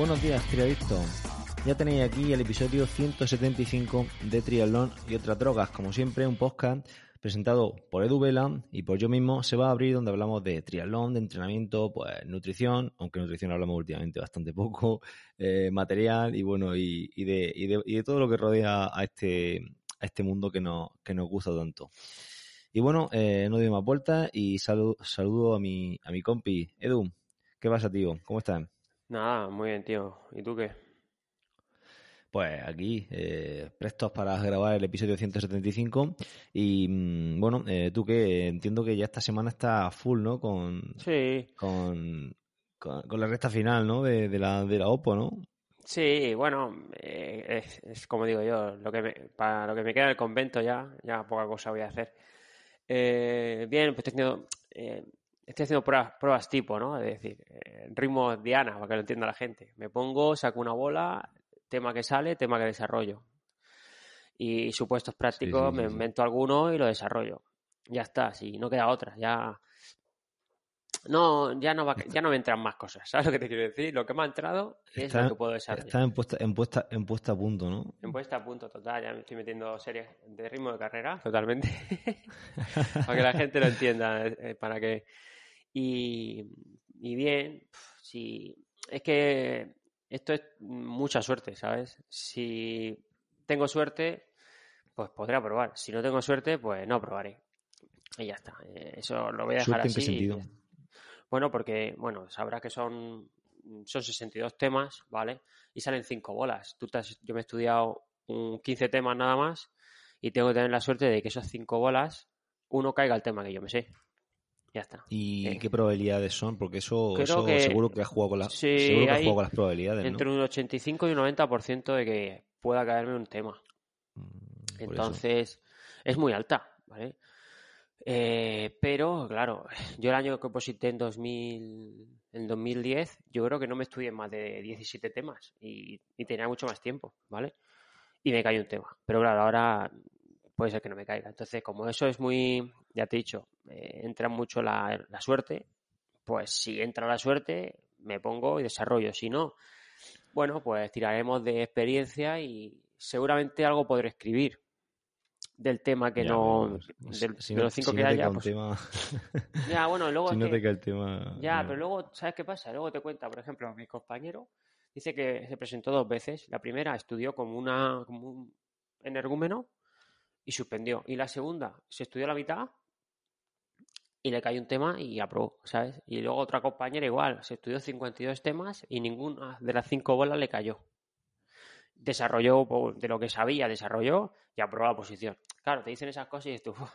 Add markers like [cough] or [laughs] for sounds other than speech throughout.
Buenos días, triadictos. Ya tenéis aquí el episodio 175 de Triatlón y otras drogas. Como siempre, un podcast presentado por Edu Vela y por yo mismo se va a abrir donde hablamos de triatlón, de entrenamiento, pues nutrición, aunque nutrición hablamos últimamente bastante poco, [laughs] eh, material y bueno, y, de, y, de, y, de, todo lo que rodea a este, a este mundo que que nos gusta tanto. Y bueno, eh, no doy más vueltas y saludo, saludo a mi, a mi compi. Edu, ¿qué pasa, tío? ¿Cómo estás? Nada, muy bien, tío. ¿Y tú qué? Pues aquí, eh, prestos para grabar el episodio 175. Y mm, bueno, eh, tú que entiendo que ya esta semana está full, ¿no? Con, sí. Con, con, con la recta final, ¿no? De, de, la, de la OPO, ¿no? Sí, bueno, eh, es, es, como digo yo, lo que me, para lo que me queda del convento ya, ya poca cosa voy a hacer. Eh, bien, pues teniendo, eh, estoy haciendo pruebas, pruebas tipo, ¿no? Es decir, ritmo Diana, para que lo entienda la gente. Me pongo, saco una bola, tema que sale, tema que desarrollo. Y supuestos prácticos, sí, sí, sí, me invento alguno y lo desarrollo. Ya está, si no queda otra, ya. No, ya no, va, ya no me entran más cosas, ¿sabes lo que te quiero decir? Lo que me ha entrado es está, lo que puedo desarrollar. Está en puesta, en, puesta, en puesta a punto, ¿no? En puesta a punto, total. Ya me estoy metiendo series de ritmo de carrera, totalmente. [laughs] para que la gente lo entienda, eh, para que y, y bien, si es que esto es mucha suerte, ¿sabes? Si tengo suerte, pues podré probar. Si no tengo suerte, pues no probaré. Y ya está. Eso lo voy a dejar ¿Suerte así. en qué sentido? Bueno, porque, bueno, sabrás que son, son 62 temas, ¿vale? Y salen 5 bolas. Tú te has, yo me he estudiado un 15 temas nada más y tengo que tener la suerte de que esas 5 bolas, uno caiga al tema que yo me sé. Ya está. ¿Y eh. qué probabilidades son? Porque eso, Creo eso que- seguro que has jugado con las, Sí, seguro que has hay jugado con las probabilidades, ¿no? Entre un 85 y un 90% de que pueda caerme un tema. Mm, eso. Entonces, es muy alta, ¿vale? Eh, pero, claro, yo el año que oposité en 2000, en 2010, yo creo que no me estudié más de 17 temas y, y tenía mucho más tiempo, ¿vale? Y me cayó un tema. Pero claro, ahora puede ser que no me caiga. Entonces, como eso es muy, ya te he dicho, eh, entra mucho la, la suerte, pues si entra la suerte, me pongo y desarrollo. Si no, bueno, pues tiraremos de experiencia y seguramente algo podré escribir del tema que Ya, no. del- si de no- los cinco si que no te haya. pues- tema- [laughs] ya, bueno, luego si no te cae el tema... ya, no. pero luego, ¿sabes qué pasa? Luego te cuenta, por ejemplo, mi compañero dice que se presentó dos veces. La primera estudió como, una, como un energúmeno y suspendió. Y la segunda se estudió la mitad y le cayó un tema y aprobó, ¿sabes? Y luego otra compañera igual, se estudió 52 temas y ninguna de las cinco bolas le cayó. Desarrolló pues, de lo que sabía, desarrolló y aprobó la posición. Claro, te dicen esas cosas y "Uf". sí,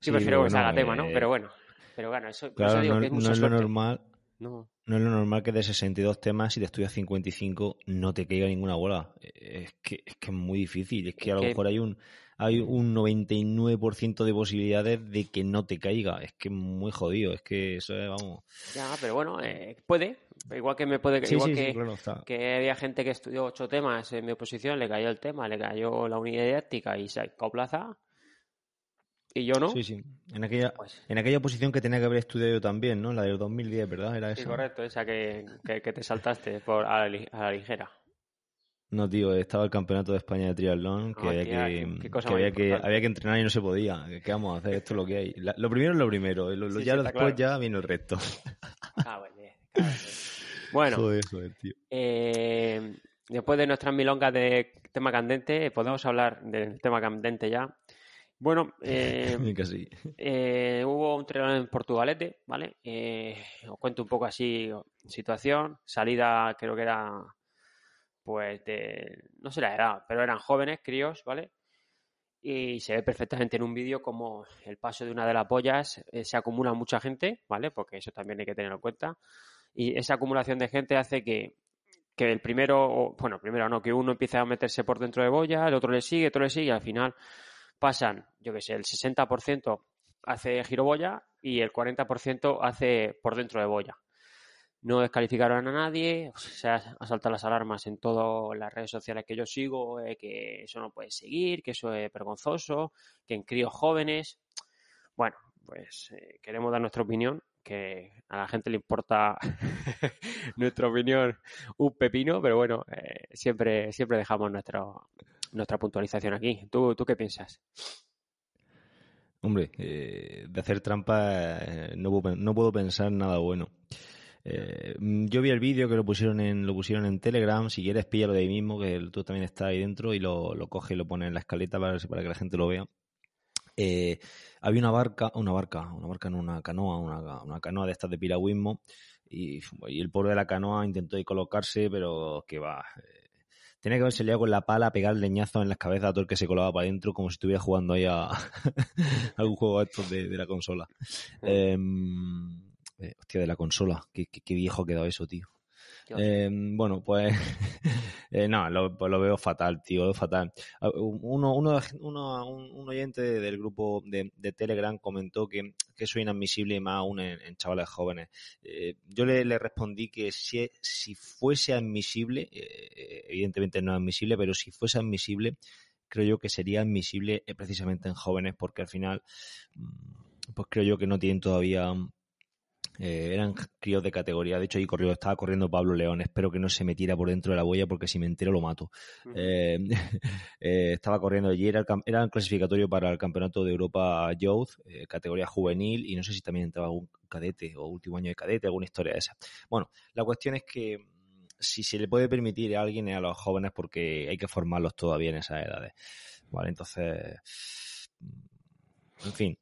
Sí, prefiero que bueno, tema, ¿no? eh, Pero bueno, pero bueno, eso, Claro, eso digo no, que es no mucha es lo suerte. normal... No. No es lo normal que de 62 temas, si te estudias 55, no te caiga ninguna bola. Es que es, que es muy difícil. Es que a lo mejor hay un hay un 99% de posibilidades de que no te caiga. Es que es muy jodido. Es que eso es, vamos. Ya, pero bueno, eh, puede. Igual que me puede. Sí, igual sí, que, sí, claro, está. que había gente que estudió ocho temas en mi oposición, le cayó el tema, le cayó la unidad didáctica y sacó plaza. Y yo no. Sí, sí. En aquella, Pues- en aquella posición que tenía que haber estudiado yo también, ¿no? La del 2010, ¿verdad? Era Sí, correcto, esa que, que, que te saltaste por, a, la, a la ligera. No, tío, estaba el campeonato de España de triatlón, que, Ah, había, tía, que, qué- qué cosa que más había que había que entrenar y no se podía. ¿Qué vamos a hacer? Esto es lo que hay. La- lo primero es lo primero. Lo, lo- Sí, ya sí, después claro. ya viene el resto. Diez. Bueno, Joder, joder, tío. eh, después de nuestras milongas de tema candente, podemos hablar del tema candente ya. Bueno, [laughs] eh, Casi. eh, hubo un triatlón en Portugalete, ¿vale? Eh, os cuento un poco así situación. Salida creo que era, pues, de, no sé la edad, pero eran jóvenes, críos, ¿vale? Y se ve perfectamente en un vídeo como el paso de una de las pollas eh, se acumula mucha gente, ¿vale? Porque eso también hay que tenerlo en cuenta. Y esa acumulación de gente hace que, que el primero, bueno, primero no, que uno empiece a meterse por dentro de boya, el otro le sigue, otro le sigue, y al final pasan, yo que sé, el 60% hace giro boya y el 40% hace por dentro de boya. No descalificaron a nadie, se saltado las alarmas en todas las redes sociales que yo sigo, eh, que eso no puede seguir, que eso es vergonzoso, que en críos jóvenes. Bueno, pues eh, queremos dar nuestra opinión, que a la gente le importa [laughs] nuestra opinión un pepino, pero bueno, eh, siempre, siempre dejamos nuestro, nuestra puntualización aquí. ¿Tú, ¿Tú qué piensas? Hombre, eh, de hacer trampa eh, no, puedo, no puedo pensar nada bueno. Eh, yo vi el vídeo que lo pusieron en lo pusieron en Telegram. Si quieres, píllalo de ahí mismo, que tú también estás ahí dentro y lo, lo coge y lo pone en la escaleta para, para que la gente lo vea. Eh, había una barca, una barca, una barca en una canoa, una, una canoa de estas de piragüismo y, el pobre de la canoa intentó colocarse, pero que va. Tenía que haberse liado con la pala a pegar leñazos en las cabezas a todo el que se colaba para adentro como si estuviera jugando ahí a [laughs] algún juego de estos de, de la consola. Eh, eh, hostia, de la consola. Qué, qué- qué viejo ha quedado eso, tío. Eh, bueno, pues [laughs] eh, no, lo, pues lo veo fatal, tío, fatal. Ah, Uno, uno, uno- un, oyente del grupo de, Telegram comentó que, que eso es inadmisible más aún en, chavales jóvenes. Eh, yo le, respondí que si, si fuese admisible, eh, evidentemente no es admisible, pero si fuese admisible, creo yo que sería admisible precisamente en jóvenes porque al final, mm, pues creo yo que no tienen todavía eh, eran críos de categoría. De hecho, ahí corrió, estaba corriendo Pablo León. Espero que no se metiera por dentro de la boya porque si me entero lo mato. Eh, [laughs] eh, estaba corriendo allí, era el, cam- era el clasificatorio para el Campeonato de Europa Youth, eh, categoría juvenil, y no sé si también entraba algún cadete o último año de cadete, alguna historia de esa. Bueno, la cuestión es que mm, si se le puede permitir a alguien a los jóvenes porque hay que formarlos todavía en esas edades. Vale, entonces, mm, en fin,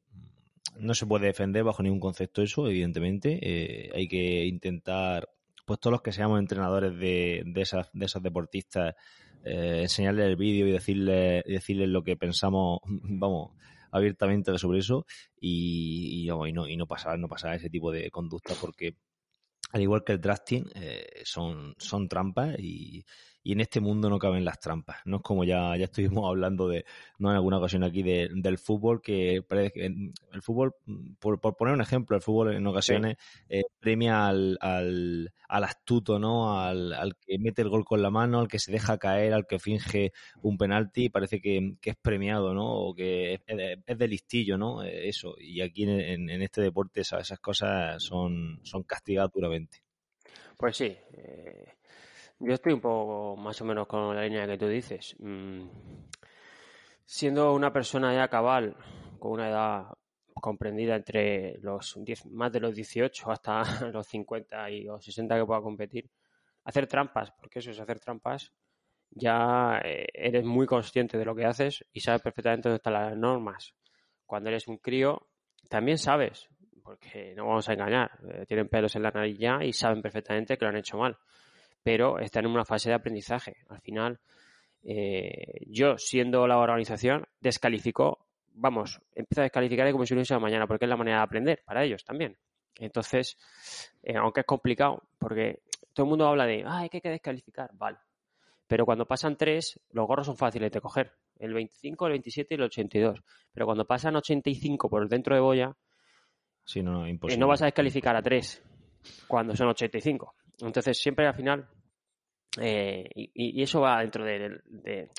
no se puede defender bajo ningún concepto eso, evidentemente. Eh, hay que intentar, pues todos los que seamos entrenadores de, de, esas, de esos deportistas, eh, enseñarles el vídeo y decirles, decirles lo que pensamos, [laughs] vamos, abiertamente sobre eso y, y, vamos, y no, y no pasar, no pasar ese tipo de conductas porque al igual que el drafting, eh, son, son trampas y, y en este mundo no caben las trampas. No es como ya, ya estuvimos [laughs] hablando de, no en alguna ocasión aquí, de, del fútbol, que parece que el fútbol, por, por poner un ejemplo, el fútbol en ocasiones eh, premia al, al, al astuto, ¿no? Al, al que mete el gol con la mano, al que se deja caer, al que finge un penalti, parece que, que es premiado, ¿no? O que es, es de listillo, ¿no? Eh, Eso. Y aquí en, en este deporte esas, esas cosas son, son castigadas duramente. Pues sí, eh, yo estoy un poco más o menos con la línea que tú dices. Mm, siendo una persona ya cabal, con una edad comprendida entre los 10, más de los 18 hasta [laughs] los 50 y los 60 que pueda competir, hacer trampas, porque eso es hacer trampas, ya eh, eres muy consciente de lo que haces y sabes perfectamente dónde están las normas. Cuando eres un crío, también sabes, porque no vamos a engañar, eh, tienen pelos en la nariz ya y saben perfectamente que lo han hecho mal, pero están en una fase de aprendizaje. Al final, eh, yo, siendo la organización, descalificó, vamos, empieza a descalificar como si lo hubiese mañana, porque es la manera de aprender para ellos también. Entonces, eh, aunque es complicado, porque todo el mundo habla de, ah, hay que descalificar, vale. Pero cuando pasan tres, los gorros son fáciles de coger. El 25, el 27 y el 82. Pero cuando pasan 85 por dentro de boya, sí, no, no, imposible. eh, no vas a descalificar a tres cuando son 85. Entonces, siempre al final, eh, y, eso va dentro de, de,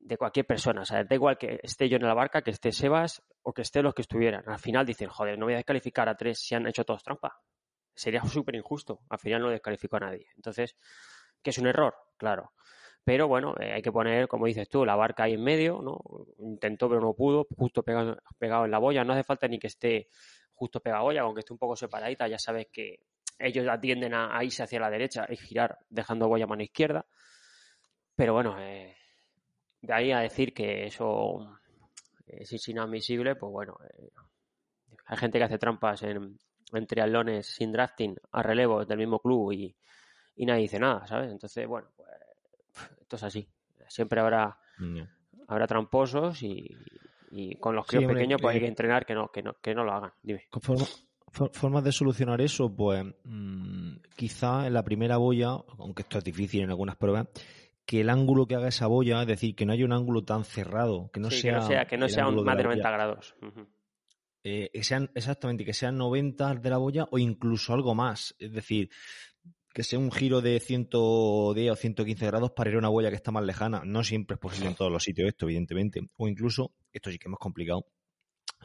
de, cualquier persona. O sea, da igual que esté yo en la barca, que esté Sebas o que esté los que estuvieran. Al final dicen, joder, no voy a descalificar a tres si han hecho todos trampa. Sería súper injusto. Al final no descalifico a nadie. Entonces, que es un error, claro. Pero bueno, eh, hay que poner, como dices tú, la barca ahí en medio, ¿no? Intentó, pero no pudo, justo pegado, pegado en la boya. No hace falta ni que esté justo pegado a boya, aunque esté un poco separadita, ya sabes que ellos atienden a, a, irse hacia la derecha y girar dejando boya a mano izquierda. Pero bueno, eh, de ahí a decir que eso es inadmisible, pues bueno, eh, hay gente que hace trampas en, en triatlones sin drafting a relevo del mismo club y, y nadie dice nada, ¿sabes? Entonces, bueno, pues esto es así. Siempre habrá, habrá tramposos y, y con los críos pequeños pues hay que entrenar que no, que no, que no lo hagan. Dime. Formas de solucionar eso, pues mm, quizá en la primera boya, aunque esto es difícil en algunas pruebas, que el ángulo que haga esa boya, es decir, que no haya un ángulo tan cerrado, que no sea que no sea, un más de 90 grados. Eh, que sean exactamente que sean 90 de la boya o incluso algo más, es decir, que sea un giro de 110 o 115 grados para ir a una boya que está más lejana. No siempre es posible en todos los sitios esto, evidentemente. O incluso, esto sí que es más complicado.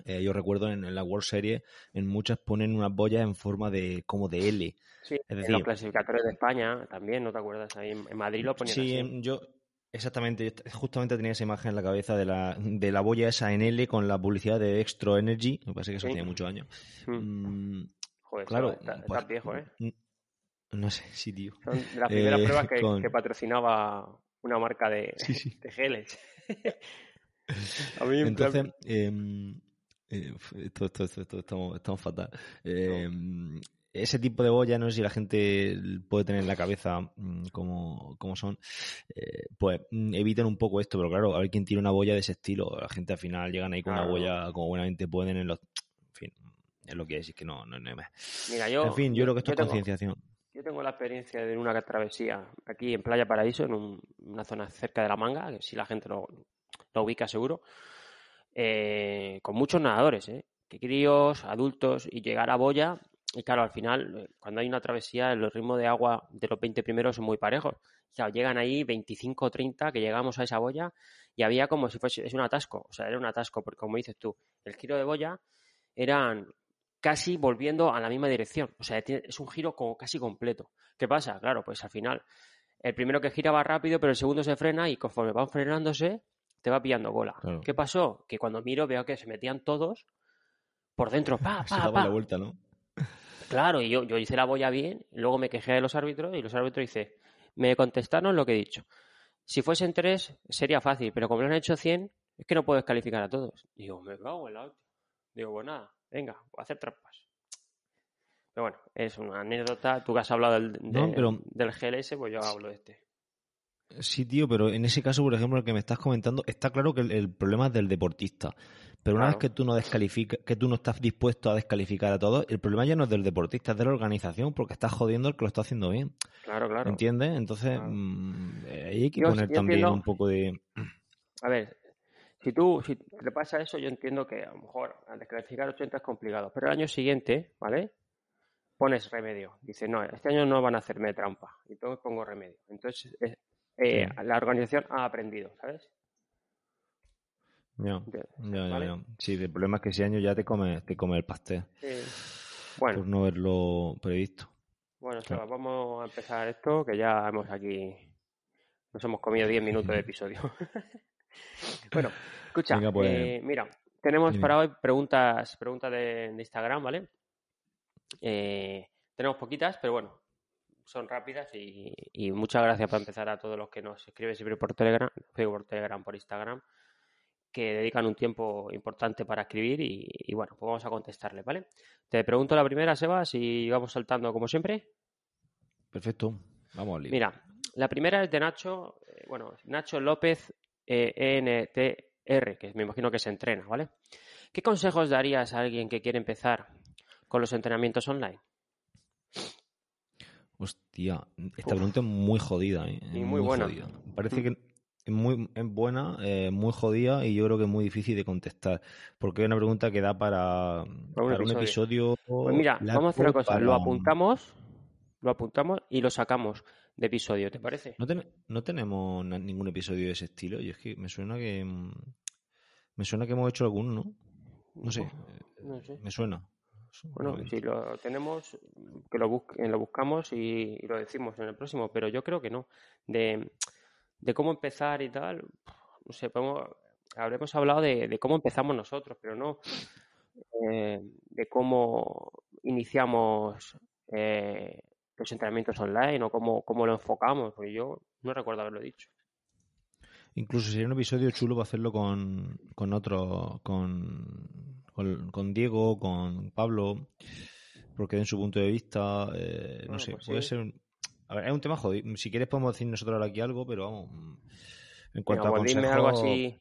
Eh, yo recuerdo en, la World Series, en muchas ponen unas boyas en forma de como de L. Sí, es decir, en los clasificatorios de España también, ¿no te acuerdas? Ahí en, Madrid lo ponían Sí, yo exactamente, justamente tenía esa imagen en la cabeza de la, de la boya esa en L con la publicidad de Extra Energy. Me parece que eso tiene muchos años. Mm. Mm, Joder, claro, está, pues, viejo, ¿eh? No sé, sí, tío. Son de las primeras eh, pruebas que, patrocinaba una marca de, de geles. [laughs] Entonces, em, eh, esto, esto, esto, estamos, estamos fatal. Em, ese tipo de boya, no sé si la gente puede tener en la cabeza mm, como, son, eh, pues mm, eviten un poco esto, pero claro, a ver quién tiene una boya de ese estilo. La gente al final llegan ahí con una boya como buenamente pueden en los... En fin, es lo que es, es que no, no, no Mira, yo... En fin, yo, creo que esto es concienciación. Yo tengo la experiencia de una travesía aquí en Playa Paraíso, en una zona cerca de La Manga, que si la gente lo, ubica seguro, eh, con muchos nadadores, ¿eh? que críos, adultos, y llegar a Boya, y claro, al final, eh, cuando hay una travesía, el ritmo de agua de los 20 primeros son muy parejos. Claro, llegan ahí 25 o 30 que llegamos a esa boya y había como si fuese, es un atasco, o sea, era un atasco, porque como dices tú, el giro de boya eran casi volviendo a la misma dirección. O sea, es un giro como casi completo. ¿Qué pasa? Claro, pues al final, el primero que gira va rápido, pero el segundo se frena y conforme van frenándose, te va pillando bola. ¿Qué pasó? Que cuando miro veo que se metían todos por dentro, pa, [laughs] pa, pa. la vuelta, ¿no? Claro, y yo, yo hice la boya bien, luego me quejé de los árbitros y los árbitros dice, me contestaron lo que he dicho. Si fuesen tres, sería fácil, pero como lo han hecho 100, es que no puedes calificar a todos. Digo, me cago en la Digo, pues nada, venga, voy a hacer trampas. Pero bueno, es una anécdota. Tú que has hablado del, del GLS, pues yo hablo de este. Sí, tío, pero en ese caso, por ejemplo, el que me estás comentando, está claro que el, problema es del deportista. Pero una vez que tú no descalificas, que tú no estás dispuesto a descalificar a todos, el problema ya no es del deportista, es de la organización, porque estás jodiendo el que lo está haciendo bien. Claro, claro. ¿Entiendes? Entonces, mm, hay que poner también un poco de. A ver, si tú, si te pasa eso, yo entiendo que a lo mejor al descalificar 80 es complicado, pero el año siguiente, ¿vale? Pones remedio. Dices, no, este año no van a hacerme trampa. Y entonces pongo remedio. Entonces, eh, la organización ha aprendido, ¿sabes? Ya, ya, Sí, el problema es que ese año ya te come, te come el pastel. Bueno. Por no haberlo previsto. Bueno, vamos a empezar esto, que ya hemos aquí. Nos hemos comido 10 minutos de episodio. [laughs] Bueno, escucha, pues, eh, mira, tenemos para hoy preguntas, preguntas de, Instagram, ¿vale? Eh, tenemos poquitas, pero bueno, son rápidas y, muchas gracias para empezar a todos los que nos escriben siempre por Telegram, por Telegram, por Instagram, que dedican un tiempo importante para escribir y, bueno, pues vamos a contestarle, ¿vale? Te pregunto la primera, Sebas, y vamos saltando como siempre. Perfecto, vamos a Mira, la primera es de Nacho, eh, bueno, Nacho López ENTR, que me imagino que se entrena, ¿vale? ¿Qué consejos darías a alguien que quiere empezar con los entrenamientos online? Hostia, esta pregunta es muy jodida, ¿eh? Y muy, buena. Parece mm. que es muy buena, eh, muy jodida y yo creo que es muy difícil de contestar. Porque es una pregunta que da para, un, episodio. Pues mira, vamos a hacer una cosa. Lo apuntamos, lo apuntamos y lo sacamos de episodio, ¿te parece? No, tenemos ningún episodio de ese estilo y es que me suena que mm, me suena que hemos hecho alguno, ¿no? No sé, me suena. Bueno, si lo tenemos, que lo, lo buscamos y, lo decimos en el próximo, pero yo creo que no. De, cómo empezar y tal, no sé, habremos hablado de, cómo empezamos nosotros, pero no eh, de cómo iniciamos eh, los entrenamientos online o cómo, cómo lo enfocamos, porque yo no recuerdo haberlo dicho. Incluso sería un episodio chulo para hacerlo con, con otro, con, con, Diego, con Pablo, porque en su punto de vista, eh, no sé, pues puede ser... A ver, es un tema jodido. Si quieres podemos decir nosotros ahora aquí algo, pero vamos, en cuanto a pues consejos... algo así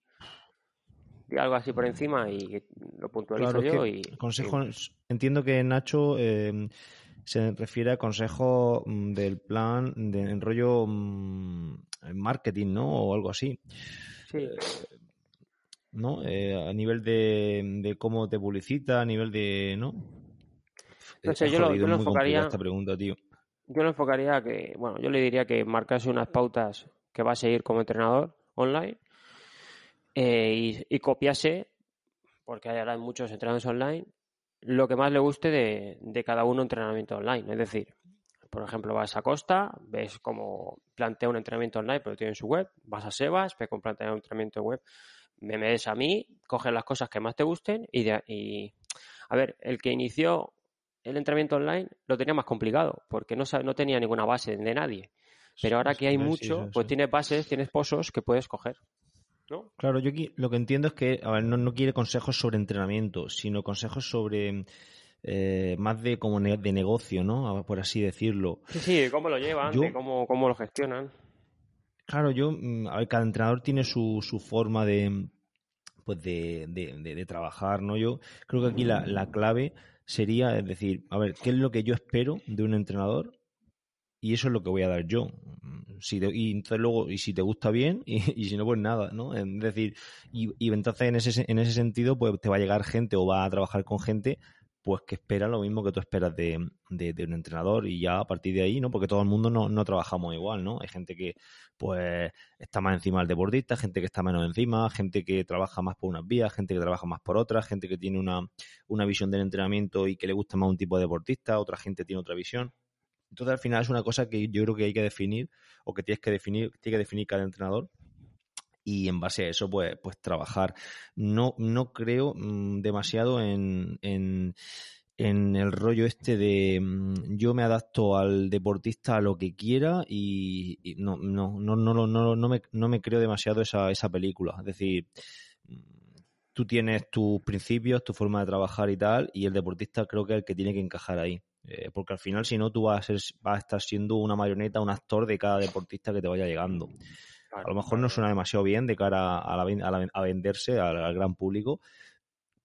algo así por encima y lo puntualizo yo. y, consejos, entiendo que Nacho eh, se refiere a consejos mm, del plan de en rollo mm, marketing, ¿no? O algo así. Sí. Eh, ¿No? Eh, a nivel de, cómo te publicita, a nivel de. ¿No? No sé, yo lo, enfocaría. Esta pregunta, tío. Yo lo enfocaría que, bueno, yo le diría que marcase unas pautas que va a seguir como entrenador online eh, y, copiase, porque hay muchos entrenadores online, lo que más le guste de, cada uno entrenamiento online. Es decir, por ejemplo, vas a Costa, ves cómo plantea un entrenamiento online, pero tiene su web, vas a Sebas, ves cómo plantea un entrenamiento web, me metes a mí, coges las cosas que más te gusten y, y a ver, el que inició el entrenamiento online lo tenía más complicado porque no, no tenía ninguna base de nadie. Pero ahora que hay mucho, pues tienes bases, tienes pozos que puedes coger. Claro, yo aquí lo que entiendo es que, a ver, no, quiere consejos sobre entrenamiento, sino consejos sobre eh, más de como de negocio, ¿no? Por así decirlo. Sí, sí, cómo lo llevan, cómo, cómo lo gestionan. Claro, yo, mm, a ver, cada entrenador tiene su, su forma de, pues de, de, trabajar, ¿no? Yo creo que aquí la, la clave sería, es decir, a ver, ¿qué es lo que yo espero de un entrenador? y eso es lo que voy a dar yo. Si y entonces luego, y si te gusta bien, [laughs] y, si no, pues nada, ¿no? Es decir, y, y, entonces en ese, en ese sentido, pues te va a llegar gente o va a trabajar con gente, pues que espera lo mismo que tú esperas de, de, un entrenador y ya a partir de ahí, ¿no? Porque todo el mundo no, no trabajamos igual, ¿no? Hay gente que, pues, está más encima del deportista, gente que está menos encima, gente que trabaja más por unas vías, gente que trabaja más por otras, gente que tiene una, una visión del entrenamiento y que le gusta más un tipo de deportista, otra gente tiene otra visión. Entonces, al final es una cosa que yo creo que hay que definir o que tienes que definir, tiene que definir cada entrenador y en base a eso, pues, pues trabajar. No, no creo mm, demasiado en, en, el rollo este de mm, yo me adapto al deportista a lo que quiera y, no, no, no, no, no, no, me, no me creo demasiado esa, esa película. Es decir, mm, tú tienes tus principios, tu forma de trabajar y tal, y el deportista creo que es el que tiene que encajar ahí. Eh, porque al final, si no, tú vas a, ser, vas a estar siendo una marioneta, un actor de cada deportista que te vaya llegando. A lo mejor no suena demasiado bien de cara a, la, a, venderse al, gran público,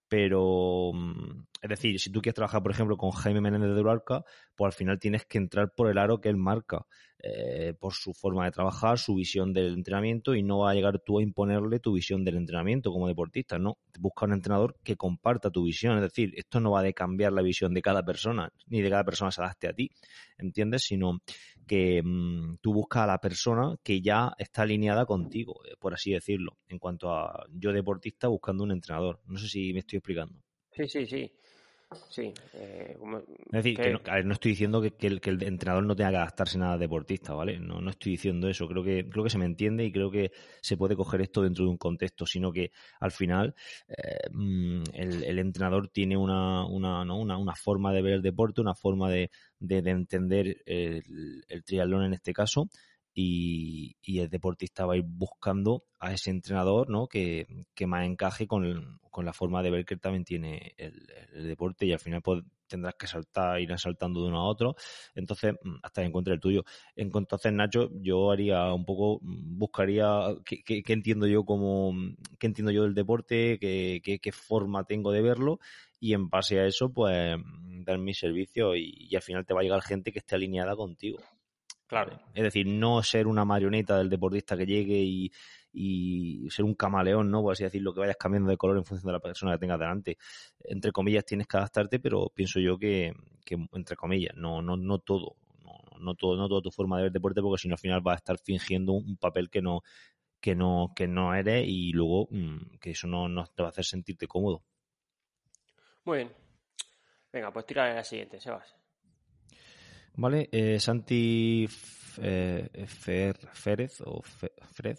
pero mm, es decir, si tú quieres trabajar, por ejemplo, con Jaime Menéndez de Urarca, pues al final tienes que entrar por el aro que él marca, eh, por su forma de trabajar, su visión del entrenamiento, y no va a llegar tú a imponerle tu visión del entrenamiento como deportista, ¿no? Busca un entrenador que comparta tu visión, es decir, esto no va de cambiar la visión de cada persona, ni de cada persona se adapte a ti, ¿entiendes? Sino que mm, tú buscas a la persona que ya está alineada contigo, eh, por así decirlo, en cuanto a yo deportista buscando un entrenador. No sé si me estoy explicando. Sí, sí, sí. Sí. Eh, es decir, que, no, estoy diciendo que, el, entrenador no tenga que adaptarse nada deportista, ¿vale? No, no estoy diciendo eso. Creo que, creo que se me entiende y creo que se puede coger esto dentro de un contexto, sino que al final eh, mm, el, entrenador tiene una, una, ¿no? una, una, forma de ver el deporte, una forma de, de, entender el, el triatlón en este caso y, el deportista va a ir buscando a ese entrenador ¿no? que, más encaje con, la forma de ver que él también tiene el, deporte y al final pues, tendrás que saltar, ir saltando de uno a otro, entonces mm, hasta que encuentre el tuyo. Entonces, Nacho, yo haría un poco, mm, buscaría qué, entiendo yo como, qué entiendo yo del deporte, qué, qué, forma tengo de verlo y en base a eso, pues, mm, dar mi servicio y al final te va a llegar gente que esté alineada contigo. Claro. Es decir, no ser una marioneta del deportista que llegue y, ser un camaleón, ¿no? Por así decirlo, que vayas cambiando de color en función de la persona que tengas delante. Entre comillas tienes que adaptarte, pero pienso yo que, entre comillas, no, no, no todo. No, no todo, no toda tu forma de ver deporte, porque si no al final vas a estar fingiendo un papel que no, que no, que no eres y luego mm, que eso no, no te va a hacer sentirte cómodo. Muy bien. Venga, pues tira la siguiente, Sebas. Vale, eh, Santi eh, Férez o Fred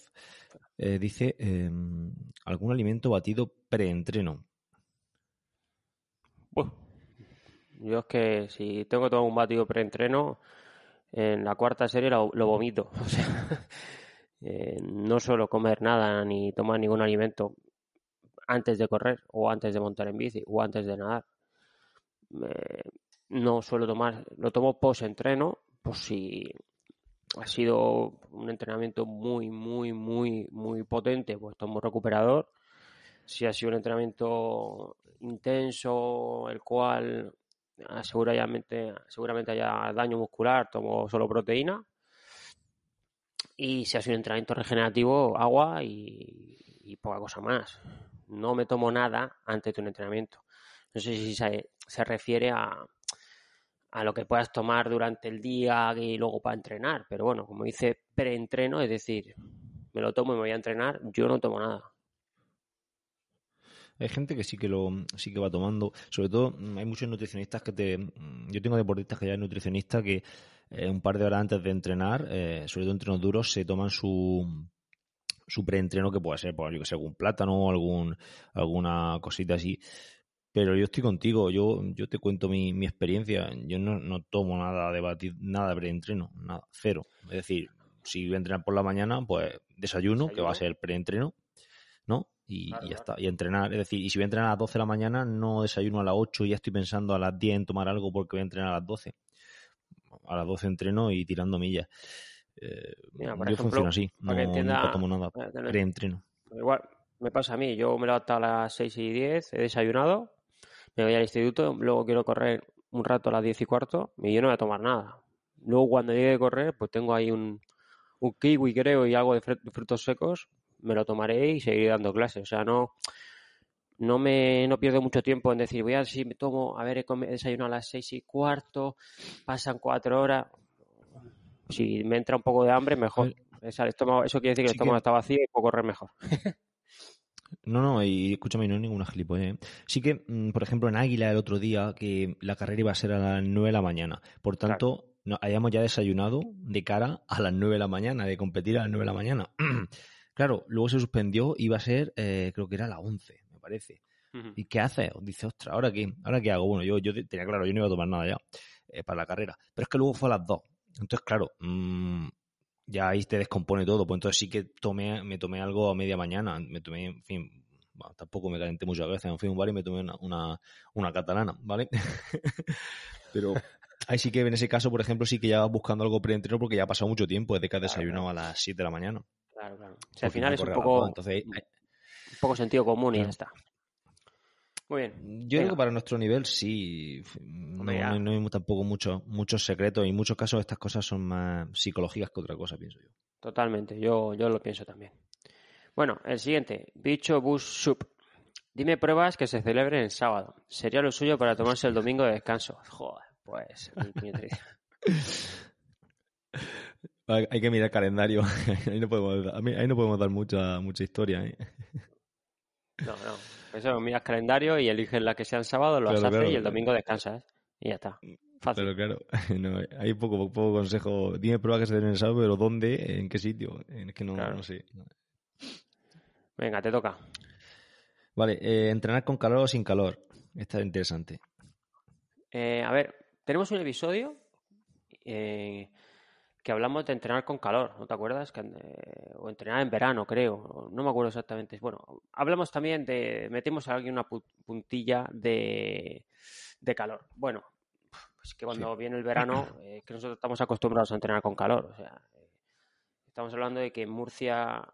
eh, dice em, algún alimento batido preentreno. Bueno, yo es que si tengo todo un batido preentreno, en la cuarta serie lo, vomito. [laughs] O sea, Eh, no suelo comer nada ni tomar ningún alimento antes de correr o antes de montar en bici o antes de nadar. No suelo tomar, lo tomo post entreno, por si ha sido un entrenamiento muy, muy, muy, muy potente, pues tomo recuperador. Si ha sido un entrenamiento intenso, el cual seguramente, seguramente haya daño muscular, tomo solo proteína. Y si ha sido un entrenamiento regenerativo, agua y, poca cosa más. No me tomo nada antes de un entrenamiento. No sé si se, se refiere a, a lo que puedas tomar durante el día y luego para entrenar. Pero bueno, como dice preentreno, es decir, me lo tomo y me voy a entrenar, yo no tomo nada. Hay gente que sí que lo sí que va tomando, sobre todo mm, hay muchos nutricionistas que te mm, yo tengo deportistas que ya hay nutricionistas que eh, un par de horas antes de entrenar, eh, sobre todo entrenos duros, se toman su su preentreno que puede ser, pues, yo que sé, algún plátano, algún alguna cosita así. Pero yo estoy contigo, yo, yo te cuento mi, mi experiencia. Yo no, no tomo nada de batir, nada de preentreno, nada, cero. Es decir, si voy a entrenar por la mañana, pues desayuno, que va a ser el preentreno, ¿no? Y, ya está, y entrenar. Es decir, y si voy a entrenar a las 12 de la mañana, no desayuno a las 8 y ya estoy pensando a las 10 en tomar algo porque voy a entrenar a las 12. A las 12 entreno y tirando millas. Eh, yo funciono así, no, no tomo nada preentreno. Igual, me pasa a mí, yo me levanto a las 6 y 10, he desayunado, me voy al instituto, luego quiero correr un rato a las 10 y cuarto y yo no voy a tomar nada. Luego cuando llegue a correr, pues tengo ahí un, un kiwi creo y algo de frutos secos, me lo tomaré y seguiré dando clases. O sea, no, no me no pierdo mucho tiempo en decir, voy a si me tomo, a ver, desayuno a las 6 y cuarto, pasan cuatro horas. Si me entra un poco de hambre, mejor. Eso quiere decir que el estómago está vacío y puedo correr mejor. [laughs] No, no, y escúchame, no es ninguna gilipollez. ¿eh? Sí que, mm, por ejemplo, en Águila el otro día, que la carrera iba a ser a las 9 de la mañana. Por tanto, hayamos ya desayunado de cara a las 9 de la mañana, de competir a las 9 de la mañana. [clears throat] claro, luego se suspendió, iba a ser, eh, creo que era a las 11, me parece. ¿Y qué hace? Dice, ostras, ¿ahora qué? ¿Ahora qué hago? Bueno, yo, yo tenía claro, yo no iba a tomar nada ya eh, para la carrera. Pero es que luego fue a las 2. Entonces, claro, mmm, ya ahí te descompone todo. Pues entonces sí que tomé, me tomé algo a media mañana. Me tomé, en fin, tampoco me calenté mucho la cabeza. Me fui a un bar y me tomé una, una, catalana, ¿vale? [laughs] Pero ahí sí que en ese caso, por ejemplo, sí que ya vas buscando algo preentreno porque ya ha pasado mucho tiempo desde que has desayunado a las 7 de la mañana. Claro, claro. O sea, al final es un poco, entonces, un poco sentido común y ya está. Muy bien. Yo creo que para nuestro nivel sí. No, hay tampoco muchos muchos secretos y en muchos casos estas cosas son más psicológicas que otra cosa, pienso yo. Totalmente, yo, yo lo pienso también. Bueno, el siguiente. Bicho Bus Soup. Dime pruebas que se celebren el sábado. Sería lo suyo para tomarse el domingo de descanso. Joder, pues. [laughs] Hay que mirar el calendario. [laughs] ahí, no podemos, ahí no podemos dar mucha, mucha historia. ¿eh? No, no. Eso, miras calendario y eliges la que sea el sábado, lo haces y el domingo descansas. Y ya está. Fácil. Pero claro, [laughs] no, hay poco, poco consejo. Dime prueba que se den el sábado, pero ¿dónde? ¿En qué sitio? Es que no, no sé. Venga, te toca. Vale, eh, entrenar con calor o sin calor. Está interesante. Eh, a ver, tenemos un episodio eh, que hablamos de entrenar con calor, ¿no te acuerdas? Eh, o entrenar en verano, creo. No me acuerdo exactamente. Bueno, hablamos también de. Metemos a alguien una puntilla de, de calor. Bueno, pues que cuando viene el verano, [clears throat] eh, que nosotros estamos acostumbrados a entrenar con calor. O sea, eh, estamos hablando de que en Murcia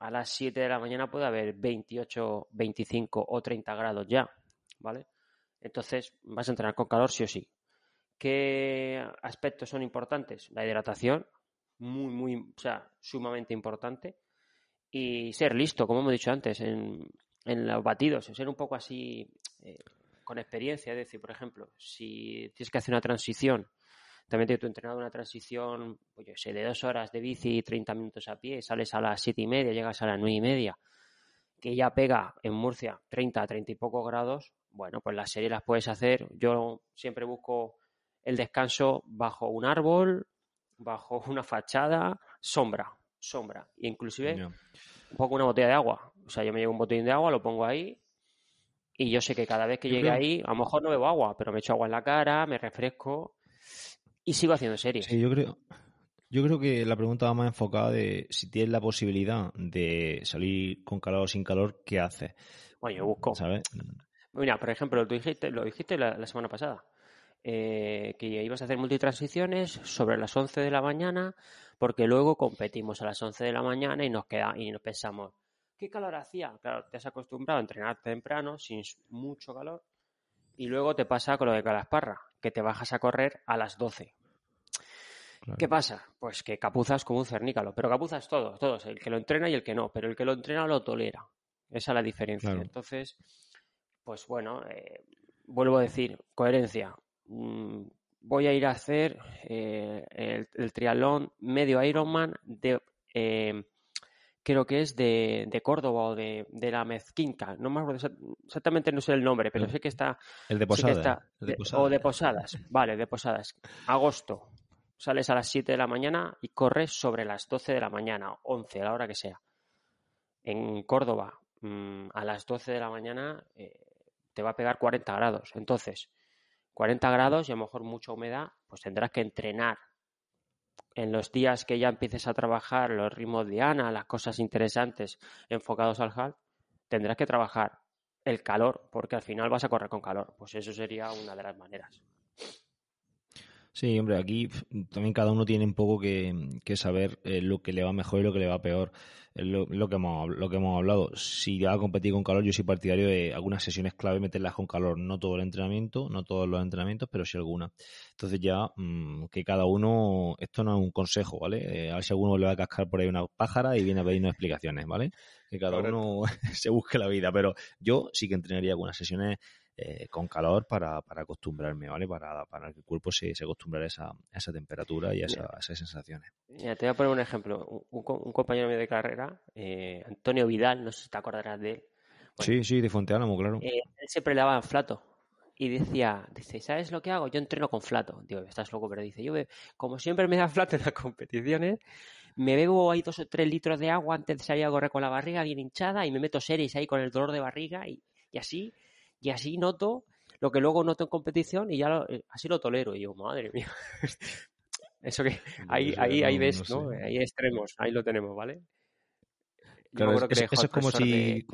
a las 7 de la mañana puede haber 28, 25 o 30 grados ya, ¿vale? Entonces vas a entrenar con calor sí o sí. ¿Qué aspectos son importantes? La hidratación, muy, muy, o sea, sumamente importante. Y ser listo, como hemos dicho antes, en, en los batidos, ser un poco así eh, con experiencia. Es decir, por ejemplo, si tienes que hacer una transición, también tienes tu entrenado una transición, pues yo sé, de dos horas de bici, y 30 minutos a pie, sales a las siete y media, llegas a las nueve y media, que ya pega en Murcia 30, 30 y pocos grados, bueno, pues las series las puedes hacer. Yo siempre busco el descanso bajo un árbol, bajo una fachada, sombra, sombra. Y inclusive un poco una botella de agua. O sea, yo me llevo un botín de agua, lo pongo ahí y yo sé que cada vez que llegue ahí, a lo mejor no bebo agua, pero me echo agua en la cara, me refresco y sigo haciendo series. Sí, yo creo, Yo creo que la pregunta va más enfocada de si tienes la posibilidad de salir con calor o sin calor, ¿qué haces? Bueno, yo busco. ¿Sabes? Mira, por ejemplo, lo dijiste, lo dijiste la, semana pasada, eh, que ibas a hacer multitransiciones sobre las 11 de la mañana, porque luego competimos a las 11 de la mañana y nos queda y nos pensamos, ¿qué calor hacía? Claro, te has acostumbrado a entrenar temprano, sin mucho calor, y luego te pasa con lo de Calasparra, que te bajas a correr a las 12. ¿Qué pasa? Pues que capuzas como un cernícalo, pero capuzas todos, todos, el que lo entrena y el que no, pero el que lo entrena lo tolera. Esa es la diferencia. Entonces, pues bueno, eh, vuelvo a decir, coherencia. Mm, voy a ir a hacer eh, el, triatlón medio Ironman de, eh, creo que es de, Córdoba o de, la Mezquinca. No más exactamente no sé el nombre, pero sé que está. El de Posada. O de Posadas. Vale, de Posadas. Agosto. Sales a las 7 de la mañana y corres sobre las 12 de la mañana, 11, a la hora que sea. En Córdoba, mm, a las 12 de la mañana eh, te va a pegar 40 grados. Entonces, 40 grados y a lo mejor mucha humedad, pues tendrás que entrenar. En los días que ya empieces a trabajar los ritmos de Ana, las cosas interesantes enfocados al HAL, tendrás que trabajar el calor, porque al final vas a correr con calor. Pues eso sería una de las maneras. Sí, hombre, aquí también cada uno tiene un poco que, saber eh, lo que le va mejor y lo que le va peor. Lo, lo, que hemos, lo que hemos hablado. Si va a competir con calor, yo soy partidario de algunas sesiones clave meterlas con calor. No todo el entrenamiento, no todos los entrenamientos, pero sí algunas. Entonces ya mm, que cada uno, esto no es un consejo, ¿vale? Eh, a ver si alguno le va a cascar por ahí una pájara y viene a pedirnos explicaciones, ¿vale? Que cada uno [laughs] se busque la vida. Pero yo sí que entrenaría algunas sesiones eh, con calor para, para, acostumbrarme, ¿vale? Para, para que el cuerpo se, se acostumbre a esa, esa temperatura y a, esas sensaciones. te voy a poner un ejemplo. Un, compañero mío de carrera, eh, Antonio Vidal, no sé si te acordarás de él. sí, sí, de Fonteánamo, claro. Eh, él siempre le daba flato y decía, dice, ¿sabes lo que hago? Yo entreno con flato. Digo, estás loco, pero dice, yo como siempre me da flato en las competiciones, me bebo ahí dos o tres litros de agua antes de salir a correr con la barriga bien hinchada y me meto series ahí con el dolor de barriga y, y así y así noto lo que luego noto en competición y ya eh, así lo tolero. Y yo, madre mía. [laughs] Eso que ahí, ahí, ahí ves, ¿no? Hay extremos, ahí lo tenemos, ¿vale? Claro, eso es como si...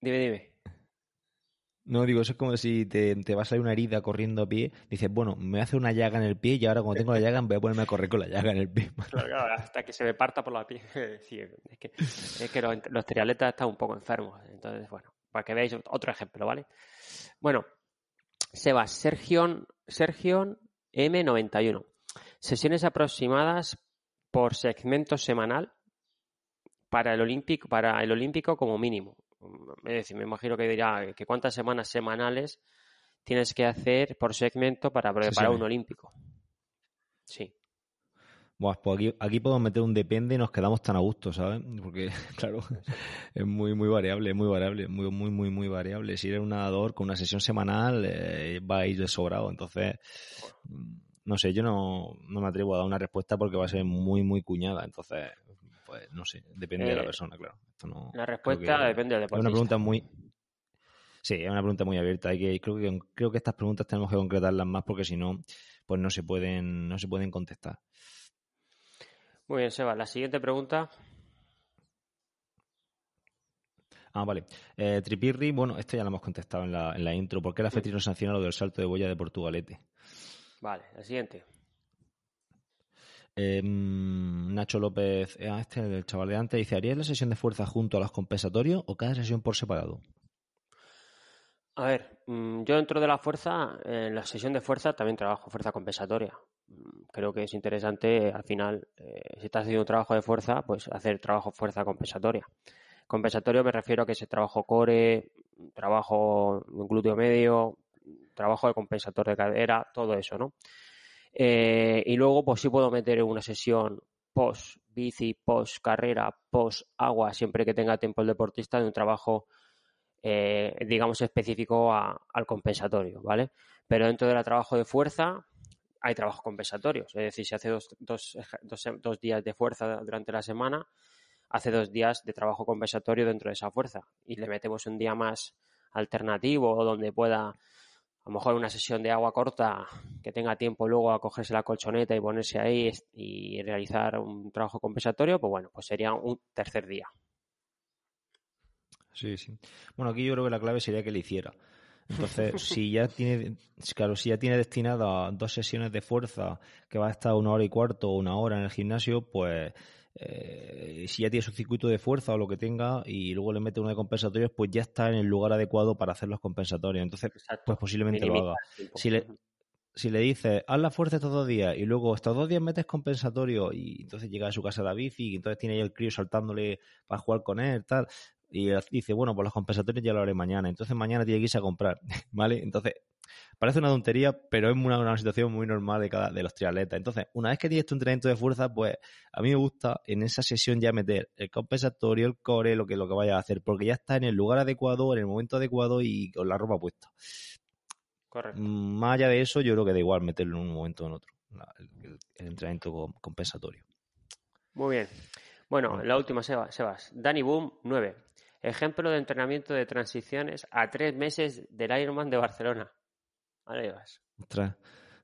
Dime, dime. No, digo, eso es como si te, te va a salir una herida corriendo a pie. Dices, bueno, me hace una llaga en el pie y ahora cuando tengo la llaga me voy a ponerme a correr con la llaga en el pie. [laughs] Claro, hasta que se me parta por la piel. [laughs] Sí, es que, es que los, los triatletas están un poco enfermos. Entonces, bueno, para que veáis otro ejemplo, ¿vale? Bueno, Sebas, Sergio, Sergio M91. Sesiones aproximadas por segmento semanal para el olímpico, para el olímpico como mínimo. Es decir, me imagino que dirá que cuántas semanas semanales tienes que hacer por segmento para preparar un olímpico. Sí. Buah, pues aquí, aquí podemos meter un depende y nos quedamos tan a gusto, ¿sabes? [laughs] Porque, claro, es muy, muy variable, muy variable, muy, muy, muy, muy variable. Si eres un nadador con una sesión semanal, eh, va a ir de sobrado. Entonces, no sé, yo no, no me atrevo a dar una respuesta porque va a ser muy, muy cuñada. Entonces, pues no sé, depende de la eh, persona, claro. la respuesta depende del deportista. Es una pregunta muy, Sí, es una pregunta muy abierta. Hay que, creo que creo que estas preguntas tenemos que concretarlas más porque si no, pues no se pueden, no se pueden contestar. Muy bien, Seba. La siguiente pregunta. Ah, vale. Eh, Tripirri, bueno, esto ya lo hemos contestado en la, en la intro. ¿Por qué la FETI no sanciona lo del salto de boya de Portugalete? Vale, la siguiente. Em, Nacho López, eh, este el chaval de antes, dice, ¿harías la sesión de fuerza junto a los compensatorios o cada sesión por separado? A ver, mm, yo dentro de la fuerza, en la sesión de fuerza también trabajo fuerza compensatoria. Mm, creo que es interesante, al final, eh, si estás haciendo un trabajo de fuerza, pues hacer trabajo fuerza compensatoria. Compensatorio me refiero a que ese trabajo core, trabajo glúteo medio, trabajo de compensador de cadera, todo eso, ¿no? Eh, y luego, pues sí puedo meter una sesión post bici, post carrera, post agua, siempre que tenga tiempo el deportista, de un trabajo eh, digamos, específico al compensatorio, ¿vale? Pero dentro del trabajo de fuerza hay trabajos compensatorios, es decir, si hace dos, dos, dos, días de fuerza durante la semana, hace dos días de trabajo compensatorio dentro de esa fuerza y le metemos un día más alternativo donde pueda a lo mejor una sesión de agua corta que tenga tiempo luego a cogerse la colchoneta y ponerse ahí y realizar un trabajo compensatorio, pues bueno, pues sería un tercer día. Sí, sí. Bueno, aquí yo creo que la clave sería que le hiciera. Entonces, si ya tiene, claro, si ya tiene destinada dos sesiones de fuerza que va a estar una hora y cuarto o una hora en el gimnasio, pues eh, si ya tiene su circuito de fuerza o lo que tenga y luego le mete uno de compensatorios, pues ya está en el lugar adecuado para hacer los compensatorios. Entonces, pues posiblemente lo haga. Si le, si le dices, haz la fuerza estos dos días y luego estos dos días metes compensatorio y entonces llega a su casa la bici y entonces tiene ahí el crío saltándole para jugar con él, tal, y dice, bueno, pues los compensatorios ya lo haré mañana, entonces mañana tiene que irse a comprar, [laughs] ¿vale? Entonces, Parece una tontería, pero es una, situación muy normal de, cada, de los triatletas. Entonces, una vez que tienes tu entrenamiento de fuerza, pues a mí me gusta en esa sesión ya meter el compensatorio, el core, lo que, lo que vayas a hacer, porque ya está en el lugar adecuado, en el momento adecuado y con la ropa puesta. Correcto. Más allá de eso, yo creo que da igual meterlo en un momento o en otro, el, entrenamiento compensatorio. Muy bien. Bueno, la última, Sebas. Sebas. Danny Boom, 9. Ejemplo de entrenamiento de transiciones a tres meses del Ironman de Barcelona. Vale, vas. Ostras.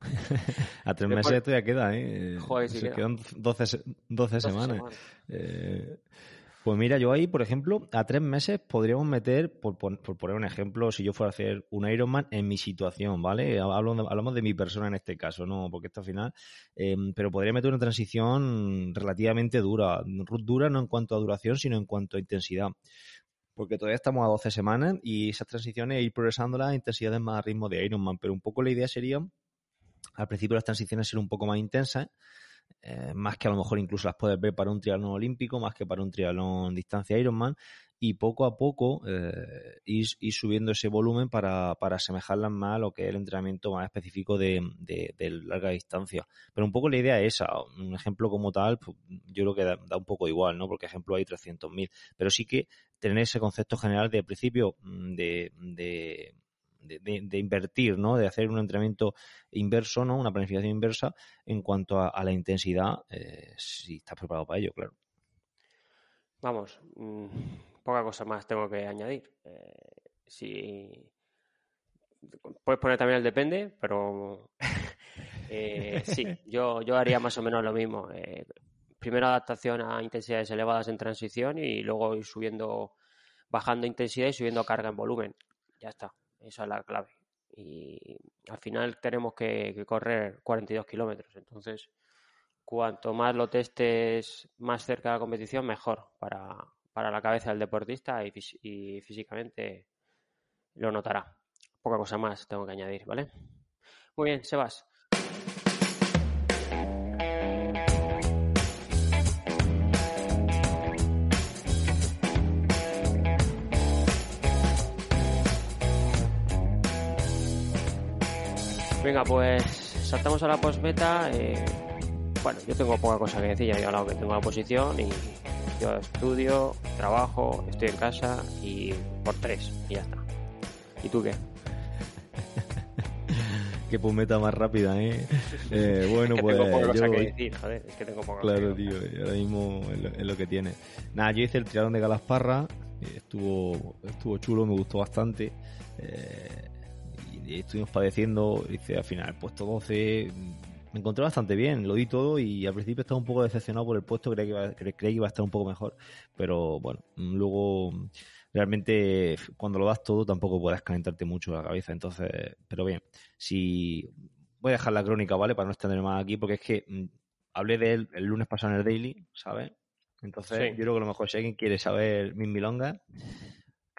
[laughs] a tres meses esto ya queda, ¿eh? Joder, Se quedan 12, 12, semanas. Eh, pues mira, yo ahí, por ejemplo, a tres meses podríamos meter, por, poner un ejemplo, si yo fuera a hacer un Ironman en mi situación, ¿vale? hablamos de mi persona en este caso, ¿no? Porque esto al final, eh, pero podría meter una transición relativamente dura. Dura no en cuanto a duración, sino en cuanto a intensidad porque todavía estamos a 12 semanas y esas transiciones ir progresando las intensidades más a ritmo de Ironman, pero un poco la idea sería al principio las transiciones ser un poco más intensas, eh, más que a lo mejor incluso las puedes ver para un triatlón olímpico, más que para un triatlón distancia Ironman, y poco a poco eh, ir, subiendo ese volumen para, para asemejarlas más a lo que es el entrenamiento más específico de, larga distancia. Pero un poco la idea es esa. Un ejemplo como tal, pues, yo creo que da, un poco igual, ¿no? Porque ejemplo hay 300.000. Pero sí que tener ese concepto general de principio mm, de, de, invertir, ¿no? De hacer un entrenamiento inverso, ¿no? Una planificación inversa en cuanto a, la intensidad, eh, si estás preparado para ello, claro. Vamos, mm, poca cosa más tengo que añadir. Eh, si puedes poner también el depende, pero [laughs] eh, sí, yo, yo haría más o menos lo mismo. Eh, primero adaptación a intensidades elevadas en transición y luego ir subiendo, bajando intensidad y subiendo carga en volumen. Ya está, esa es la clave. Y al final tenemos que, que correr 42 kilómetros, entonces cuanto más lo testes más cerca de la competición, mejor para, para la cabeza del deportista y, físicamente lo notará. Poca cosa más tengo que añadir, ¿vale? Muy bien, Sebas. Venga, pues saltamos a la postmeta. Eh, bueno, yo tengo poca cosa que decir, ya he hablado que tengo la posición y yo estudio, trabajo, estoy en casa y por tres y ya está. ¿Y tú qué? [laughs] qué pumeta más rápida, ¿eh? [laughs] eh bueno, pues. yo... que decir, joder, es que tengo poco Claro, tío, ahora mismo es lo, que tiene. Nada, yo hice el triatlón de Galasparra, estuvo, estuvo chulo, me gustó bastante. Eh, y estuvimos padeciendo, hice al final puesto 12, me encontré bastante bien, lo di todo y al principio estaba un poco decepcionado por el puesto, creía que iba, creía que iba a estar un poco mejor, pero bueno, luego realmente cuando lo das todo tampoco puedes calentarte mucho la cabeza, entonces, pero bien, si voy a dejar la crónica, ¿vale? Para no extender más aquí, porque es que mm, hablé de él el lunes pasado en el Daily, ¿sabes? Entonces, yo creo que a lo mejor si alguien quiere saber mis milongas,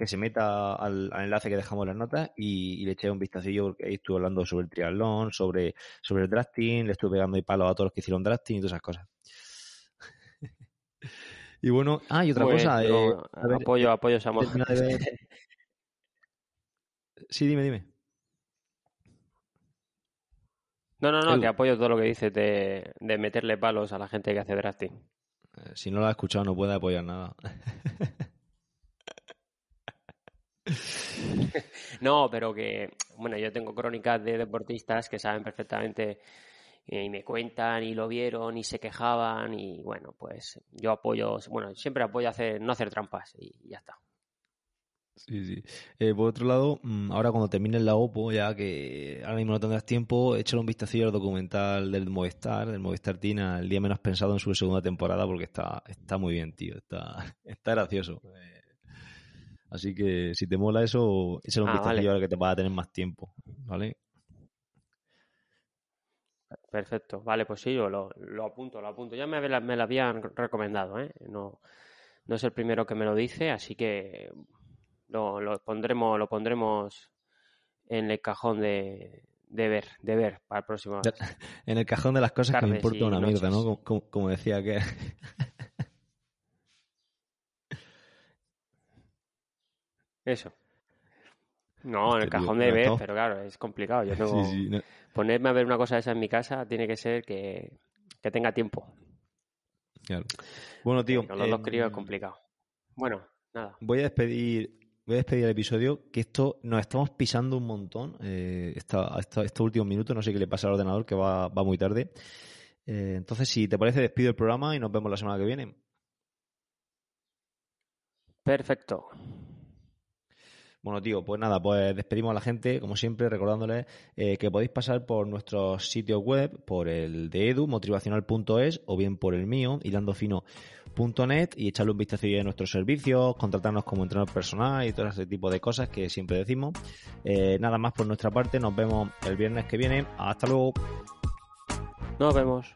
que se meta al, enlace que dejamos en las notas y, le eché un vistacillo porque ahí estuve hablando sobre el triatlón, sobre, sobre el drafting, le estuve pegando ahí palos a todos los que hicieron drafting y todas esas cosas. [laughs] y bueno, ah, y otra pues, cosa. Eh, apoyo, apoyo, Samuel. [laughs] Sí, dime, dime. No, no, no, que apoyo todo lo que dices de, de meterle palos a la gente que hace drafting. Eh, si no lo ha escuchado, no puede apoyar nada. [laughs] [laughs] no, pero que, bueno, yo tengo crónicas de deportistas que saben perfectamente y me cuentan y lo vieron y se quejaban y bueno, pues yo apoyo, bueno, siempre apoyo hacer, no hacer trampas y ya está. Sí, sí. Eh, por otro lado, mm, ahora cuando termines la OPO, ya que ahora mismo no tendrás tiempo, échale un vistacillo al documental del Movistar, del Movistar Tina, el día menos pensado en su segunda temporada, porque está, está muy bien, tío. Está, [laughs] está gracioso. Eh, así que si te mola eso, échale un Ah, vistacillo vale. ahora que te vas a tener más tiempo, ¿vale? Perfecto. Vale, pues sí, yo lo, lo apunto, lo apunto. Ya me, la- me lo habían recomendado, ¿eh? No, no es el primero que me lo dice, así que lo, lo pondremos, lo pondremos en el cajón de, de ver, de ver para el próximo. En el cajón de las cosas que me importa una mierda, ¿no? como- como decía que... [laughs] Eso. No, en el Hostia, tío, cajón de pero ver, pero claro, es complicado. Yo tengo... Sí, sí, no- Ponerme a ver una cosa de esa en mi casa tiene que ser que, que tenga tiempo. claro. Bueno, tío, con los dos em, críos es complicado. Bueno, nada. Voy a despedir, voy a despedir el episodio, que esto nos estamos pisando un montón eh, esta- esta- estos últimos minutos, no sé qué le pasa al ordenador, que va, va muy tarde. Eh, entonces, si te parece, despido el programa y nos vemos la semana que viene. Perfecto. Bueno, tío, pues nada, pues despedimos a la gente, como siempre, recordándoles eh, que podéis pasar por nuestros sitios web, por el de Edu, motivacional.es, o bien por el mío, hilandofino.net, y echarle un vistazo a nuestros servicios, contratarnos como entrenador personal y todo ese tipo de cosas que siempre decimos. Eh, nada más por nuestra parte, nos vemos el viernes que viene. Hasta luego. Nos vemos.